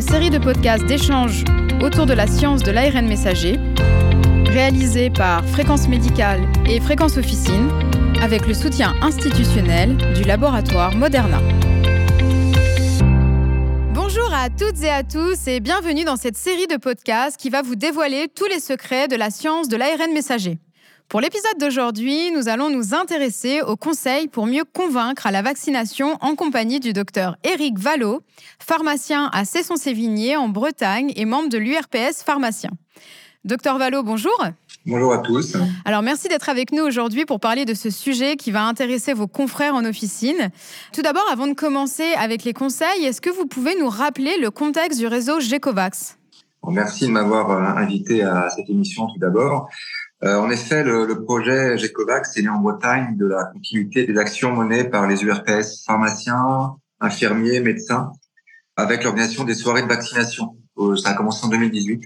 une série de podcasts d'échanges autour de la science de l'ARN messager, réalisée par Fréquence Médicale et Fréquence Officine, avec le soutien institutionnel du laboratoire Moderna. Bonjour à toutes et à tous et bienvenue dans cette série de podcasts qui va vous dévoiler tous les secrets de la science de l'ARN messager. Pour l'épisode d'aujourd'hui, nous allons nous intéresser aux conseils pour mieux convaincre à la vaccination en compagnie du docteur Éric Vallot, pharmacien à Cesson-Sévigné en Bretagne et membre de l'URPS pharmacien. Docteur Vallot, bonjour. Bonjour à tous. Alors merci d'être avec nous aujourd'hui pour parler de ce sujet qui va intéresser vos confrères en officine. Tout d'abord, avant de commencer avec les conseils, est-ce que vous pouvez nous rappeler le contexte du réseau GECOVAX? Merci de m'avoir euh, invité à cette émission tout d'abord. Euh, en effet, le, projet GECOVAX est né en Bretagne de la continuité des actions menées par les URPS, pharmaciens, infirmiers, médecins, avec l'organisation des soirées de vaccination. Ça a commencé en 2018.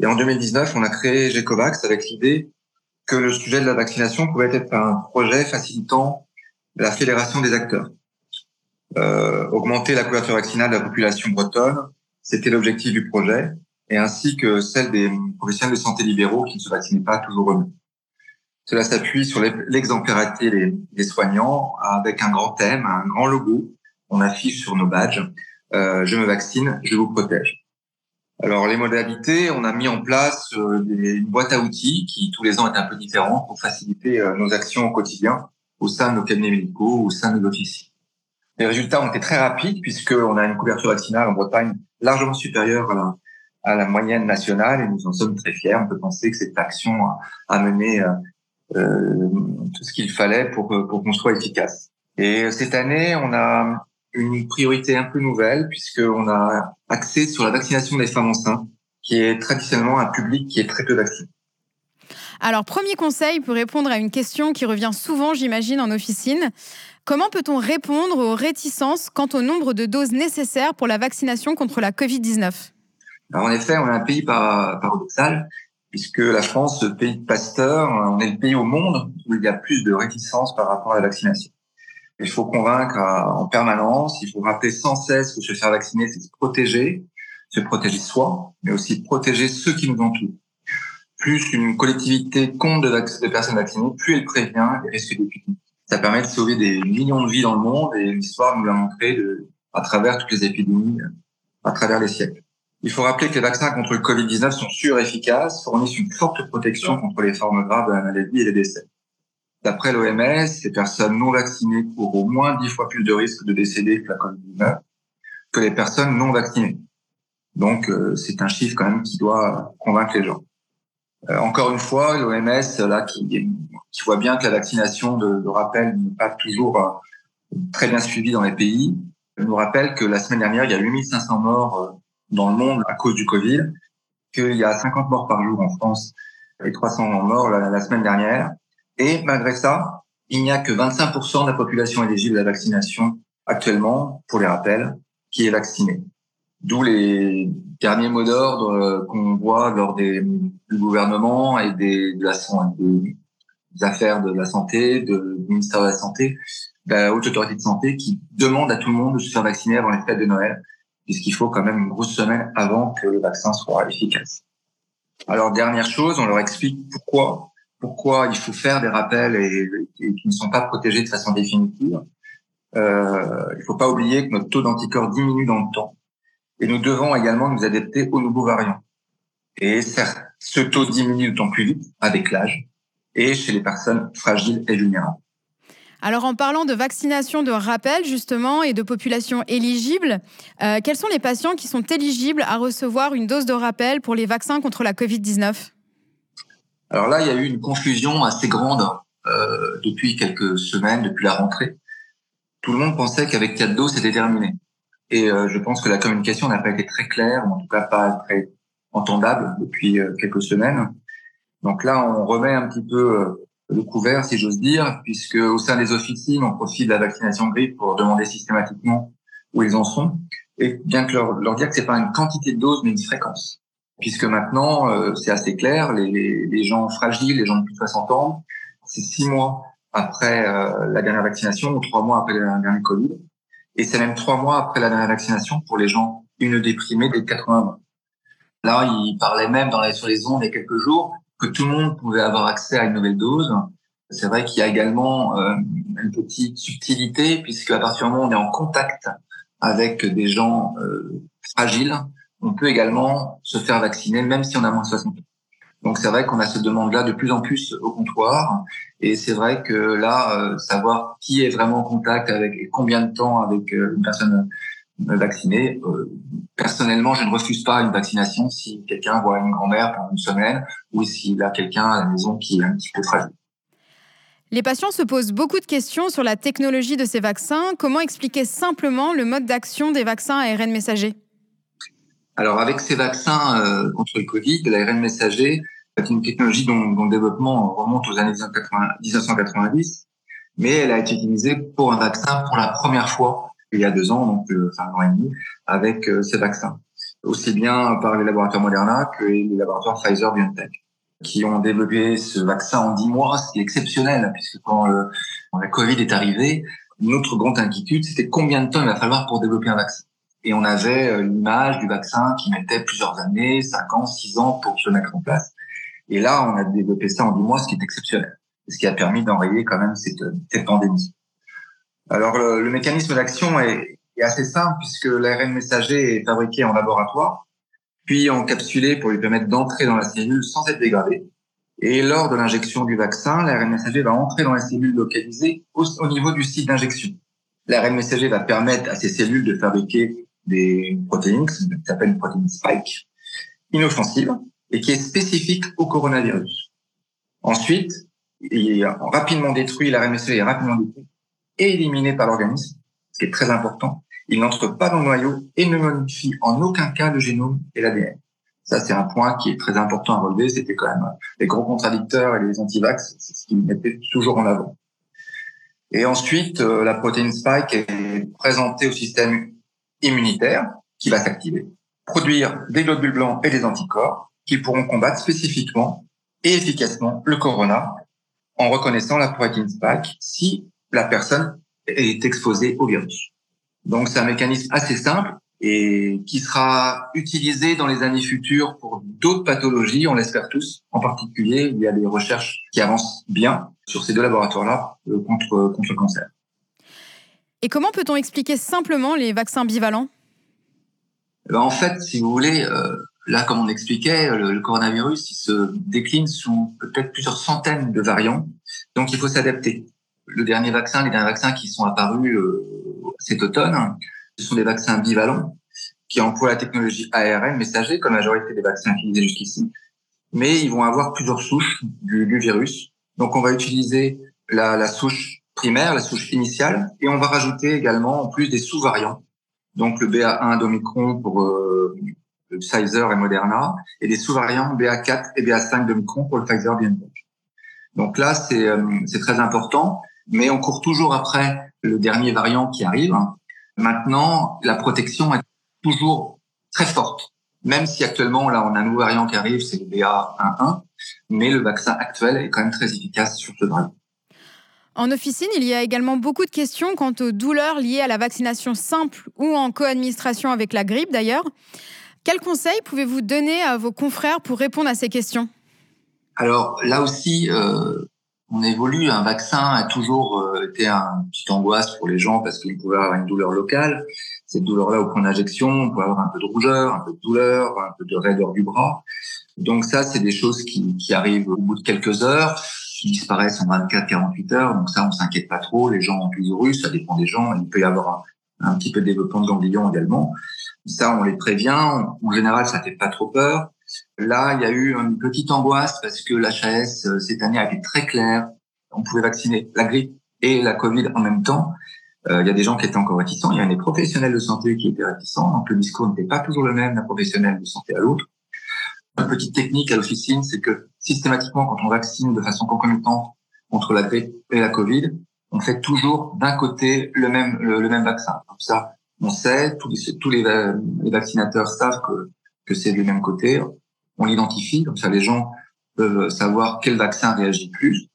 Et en 2019, on a créé GECOVAX avec l'idée que le sujet de la vaccination pouvait être un projet facilitant la fédération des acteurs. Euh, augmenter la couverture vaccinale de la population bretonne, c'était l'objectif du projet et ainsi que celle des professionnels de santé libéraux qui ne se vaccinaient pas toujours eux-mêmes. Cela s'appuie sur l'exemplarité des, soignants avec un grand thème, un grand logo. On affiche sur nos badges euh, Je me vaccine, je vous protège. Alors les modalités, on a mis en place euh, une boîte à outils qui tous les ans est un peu différente pour faciliter euh, nos actions au quotidien au sein de nos cabinets médicaux, au sein de nos offices. Les résultats ont été très rapides puisqu'on a une couverture vaccinale en Bretagne largement supérieure à la, à la moyenne nationale et nous en sommes très fiers. On peut penser que cette action a, mené euh, euh, tout ce qu'il fallait pour, pour qu'on soit efficace. Et cette année, on a une priorité un peu nouvelle puisqu'on a axé sur la vaccination des femmes enceintes, qui est traditionnellement un public qui est très peu vacciné. Alors, premier conseil pour répondre à une question qui revient souvent, j'imagine, en officine. Comment peut-on répondre aux réticences quant au nombre de doses nécessaires pour la vaccination contre la Covid-19 alors en effet, on est un pays paradoxal, puisque la France, pays de Pasteur, on est le pays au monde où il y a plus de réticence par rapport à la vaccination. Il faut convaincre en permanence, il faut rappeler sans cesse que se faire vacciner, c'est se protéger, se protéger soi, mais aussi protéger ceux qui nous entourent. Plus une collectivité compte de, personnes vaccinées, plus elle prévient les risques d'épidémie. Ça permet de sauver des millions de vies dans le monde et l'histoire nous l'a montré à travers toutes les épidémies, à travers les siècles. Il faut rappeler que les vaccins contre le Covid-19 sont sûrs et efficaces, fournissent une forte protection contre les formes graves de la maladie et les décès. D'après l'OMS, les personnes non vaccinées courent au moins 10 fois plus de risques de décéder que la Covid-19 que les personnes non vaccinées. Donc, euh, c'est un chiffre quand même qui doit convaincre les gens. Euh, encore une fois, l'OMS, là, qui, qui, voit bien que la vaccination de, de rappel n'est pas toujours euh, très bien suivie dans les pays, nous rappelle que la semaine dernière, il y a 8500 morts dans le monde à cause du Covid, qu'il y a 50 morts par jour en France et 300 morts la, semaine dernière. Et malgré ça, il n'y a que 25% de la population éligible à la vaccination actuellement, pour les rappels, qui est vaccinée. D'où les derniers mots d'ordre euh, qu'on voit lors des, du gouvernement et des, de la, des, des affaires de la santé, de, du ministère de la Santé, de la Haute Autorité de Santé, qui demande à tout le monde de se faire vacciner avant les fêtes de Noël puisqu'il faut quand même une grosse semaine avant que le vaccin soit efficace. Alors, dernière chose, on leur explique pourquoi, pourquoi il faut faire des rappels et, qui ne sont pas protégés de façon définitive. Euh, il ne faut pas oublier que notre taux d'anticorps diminue dans le temps. Et nous devons également nous adapter aux nouveaux variants. Et certes, ce taux diminue d'autant plus vite avec l'âge et chez les personnes fragiles et vulnérables. Alors en parlant de vaccination de rappel justement et de population éligible, euh, quels sont les patients qui sont éligibles à recevoir une dose de rappel pour les vaccins contre la Covid-19 Alors là, il y a eu une confusion assez grande euh, depuis quelques semaines, depuis la rentrée. Tout le monde pensait qu'avec quatre doses, c'était terminé. Et euh, je pense que la communication n'a pas été très claire, ou en tout cas pas très entendable depuis quelques semaines. Donc là, on remet un petit peu le couvert, si j'ose dire, puisque au sein des officines, on profite de la vaccination grippe pour demander systématiquement où ils en sont, et bien que leur, dire que c'est pas une quantité de doses, mais une fréquence. Puisque maintenant, euh, c'est assez clair, les, gens fragiles, les gens de plus de 60 ans, c'est six mois après euh, la dernière vaccination ou trois mois après la dernière Covid. Et c'est même trois mois après la dernière vaccination pour les gens une déprimée dès 80 Là, il parlait même dans les, sur les ondes il y a quelques jours que tout le monde pouvait avoir accès à une nouvelle dose. C'est vrai qu'il y a également euh, une petite subtilité puisque à partir du moment où on est en contact avec des gens euh, fragiles, on peut également se faire vacciner même si on a moins de 60 ans. Donc c'est vrai qu'on a cette demande-là de plus en plus au comptoir, et c'est vrai que là, euh, savoir qui est vraiment en contact avec et combien de temps avec une personne vaccinée, euh, personnellement, je ne refuse pas une vaccination si quelqu'un voit une grand-mère pendant une semaine ou s'il a quelqu'un à la maison qui est un petit peu fragile. Les patients se posent beaucoup de questions sur la technologie de ces vaccins. Comment expliquer simplement le mode d'action des vaccins ARN messagers alors, avec ces vaccins euh, contre le Covid, l'ARN messager c'est une technologie dont, dont, le développement remonte aux années 1990, mais elle a été utilisée pour un vaccin pour la première fois il y a deux ans, donc euh, enfin un an et demi, avec euh, ces vaccins, aussi bien par les laboratoires Moderna que les laboratoires Pfizer-BioNTech, qui ont développé ce vaccin en dix mois, ce qui est exceptionnel, puisque quand, le, quand la Covid est arrivée, notre grande inquiétude, c'était combien de temps il va falloir pour développer un vaccin et on avait euh, l'image du vaccin qui mettait plusieurs années, 5 ans, 6 ans pour se mettre en place. Et là, on a développé ça en 10 mois, ce qui est exceptionnel, ce qui a permis d'enrayer quand même cette, cette pandémie. Alors, le, le mécanisme d'action est, est, assez simple puisque l'ARN messager est fabriqué en laboratoire, puis encapsulé pour lui permettre d'entrer dans la cellule sans être dégradé. Et lors de l'injection du vaccin, l'ARN messager va entrer dans la cellule localisée au, au niveau du site d'injection. L'ARN messager va permettre à ces cellules de fabriquer des protéines qui s'appelle une protéine spike, inoffensive et qui est spécifique au coronavirus. Ensuite, il est rapidement détruit, la messager est rapidement détruit éliminé par l'organisme, ce qui est très important. Il n'entre pas dans le noyau et ne modifie en aucun cas le génome et l'ADN. Ça, c'est un point qui est très important à relever. C'était quand même les gros contradicteurs et les antivax, c'est ce qu'ils mettaient toujours en avant. Et ensuite, euh, la protéine spike est présentée au système immunitaire qui va s'activer, produire des globules blancs et des anticorps qui pourront combattre spécifiquement et efficacement le corona en reconnaissant la protéine spike si la personne est exposée au virus. Donc c'est un mécanisme assez simple et qui sera utilisé dans les années futures pour d'autres pathologies, on l'espère tous. En particulier, il y a des recherches qui avancent bien sur ces deux laboratoires-là euh, contre, contre le cancer. Et comment peut-on expliquer simplement les vaccins bivalents? Eh ben, En fait, si vous voulez, euh, là, comme on expliquait, le, coronavirus il se décline sous peut-être plusieurs centaines de variants. Donc, il faut s'adapter. Le dernier vaccin, les derniers vaccins qui sont apparus euh, cet automne, ce sont des vaccins bivalents qui emploient la technologie ARN messager, comme la majorité des vaccins utilisés jusqu'ici. Mais ils vont avoir plusieurs souches du, virus. Donc, on va utiliser la, souche primaire, la souche initiale, et on va rajouter également en plus des sous-variants, donc le BA1 d'Omicron pour euh, le Pfizer et Moderna, et des sous-variants BA4 et BA5 d'Omicron pour le Pfizer BioNTech. Donc là, c'est euh, très important, mais on court toujours après le dernier variant qui arrive. Maintenant, la protection est toujours très forte, même si actuellement, là, on a un nouveau variant qui arrive, c'est le BA11, mais le vaccin actuel est quand même très efficace sur ce variant. En officine, il y a également beaucoup de questions quant aux douleurs liées à la vaccination simple ou en co-administration avec la grippe d'ailleurs. Quels conseils pouvez-vous donner à vos confrères pour répondre à ces questions? Alors là aussi, euh, on évolue. Un vaccin a toujours euh, été un petite angoisse pour les gens parce qu'ils pouvaient avoir une douleur locale. Cette douleur-là au point d'injection, on peut avoir un peu de rougeur, un peu de douleur, un peu de raideur du bras. Donc ça, c'est des choses qui, qui arrivent au bout de quelques heures qui disparaissent en 24-48 heures. Donc ça, on s'inquiète pas trop. Les gens ont plus russes, ça dépend des gens. Il peut y avoir un, petit peu de développement de ganglions également. Ça, on les prévient. En général, ça fait pas trop peur. Là, il y a eu une petite angoisse parce que l'HAS euh, cette année a été très clair. On pouvait vacciner la grippe et la Covid en même temps. Euh, il y a des gens qui étaient encore réticents. Il y a des professionnels de santé qui étaient réticents. Donc le discours n'était pas toujours le même d'un professionnel de santé à l'autre. Une petite technique à l'officine, c'est que systématiquement, quand on vaccine de façon concomitante contre la grippe et la Covid, on fait toujours d'un côté le même le, même vaccin. Comme ça, on sait, tous les, tous les, les vaccinateurs savent que, que c'est du même côté. On l'identifie, comme ça les gens peuvent savoir quel vaccin réagit plus.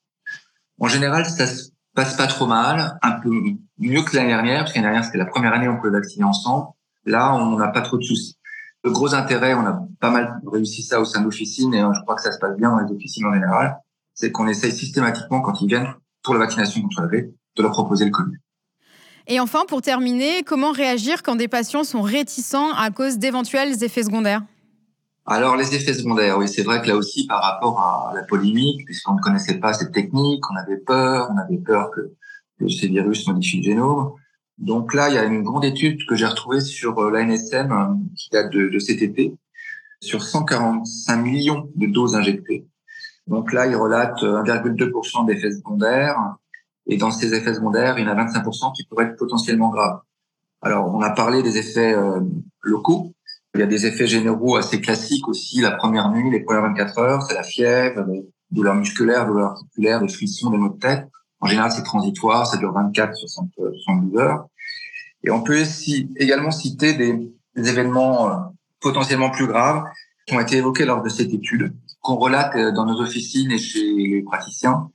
En général, ça se passe pas trop mal, un peu mieux que l'année dernière, parce que l'année dernière, c'était la première année où on pouvait vacciner ensemble. là, on n'a pas trop de soucis. Le gros intérêt, on a pas mal réussi ça au sein d'officines et je crois que ça se passe bien dans les officines en général, c'est qu'on essaye systématiquement, quand ils viennent pour la vaccination contre la grippe, de leur proposer le Covid. Et enfin, pour terminer, comment réagir quand des patients sont réticents à cause d'éventuels effets secondaires? Alors les effets secondaires, oui, c'est vrai que là aussi par rapport à la polémique, puisqu'on ne connaissait pas cette technique, on avait peur, on avait peur que, ces virus modifient le génome. Donc là, il y a une grande étude que j'ai retrouvée sur euh, l'ANSM euh, qui date de, de cet été, sur 145 millions de doses injectées. Donc là, il relate 1,2% d'effets secondaires. Et dans ces effets secondaires, il y en a 25% qui pourraient être potentiellement graves. Alors, on a parlé des effets euh, locaux. Il y a des effets généraux assez classiques aussi. La première nuit, les premières 24 heures, c'est la fièvre, les douleurs musculaires, douleurs articulaires, des frissons, des maux de tête. En général, c'est transitoire, ça dure 24, 60, 72 heures. Et on peut également citer des, événements euh, potentiellement plus graves qui ont été évoqués lors de cette étude, qu'on relate euh, dans nos officines et chez les praticiens,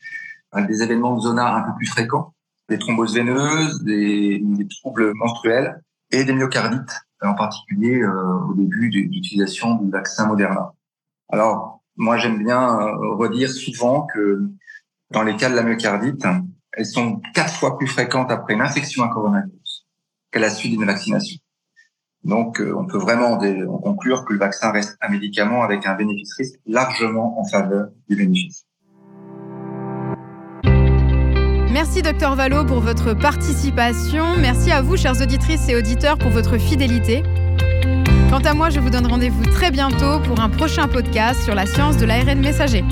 des événements de zona un peu plus fréquents, des thromboses veineuses, des troubles menstruels et des myocardites en particulier euh, au début de l'utilisation du vaccin Moderna. Alors, moi, j'aime bien euh, redire souvent que dans les cas de la myocardite, elles sont quatre fois plus fréquentes après une infection à coronavirus qu'à la suite d'une vaccination. Donc, euh, on peut vraiment conclure que le vaccin reste un médicament avec un bénéfice-risque largement en faveur du bénéfice. Merci Docteur Valo pour votre participation. Merci à vous, chères auditrices et auditeurs, pour votre fidélité. Quant à moi, je vous donne rendez-vous très bientôt pour un prochain podcast sur la science de l'ARN messager.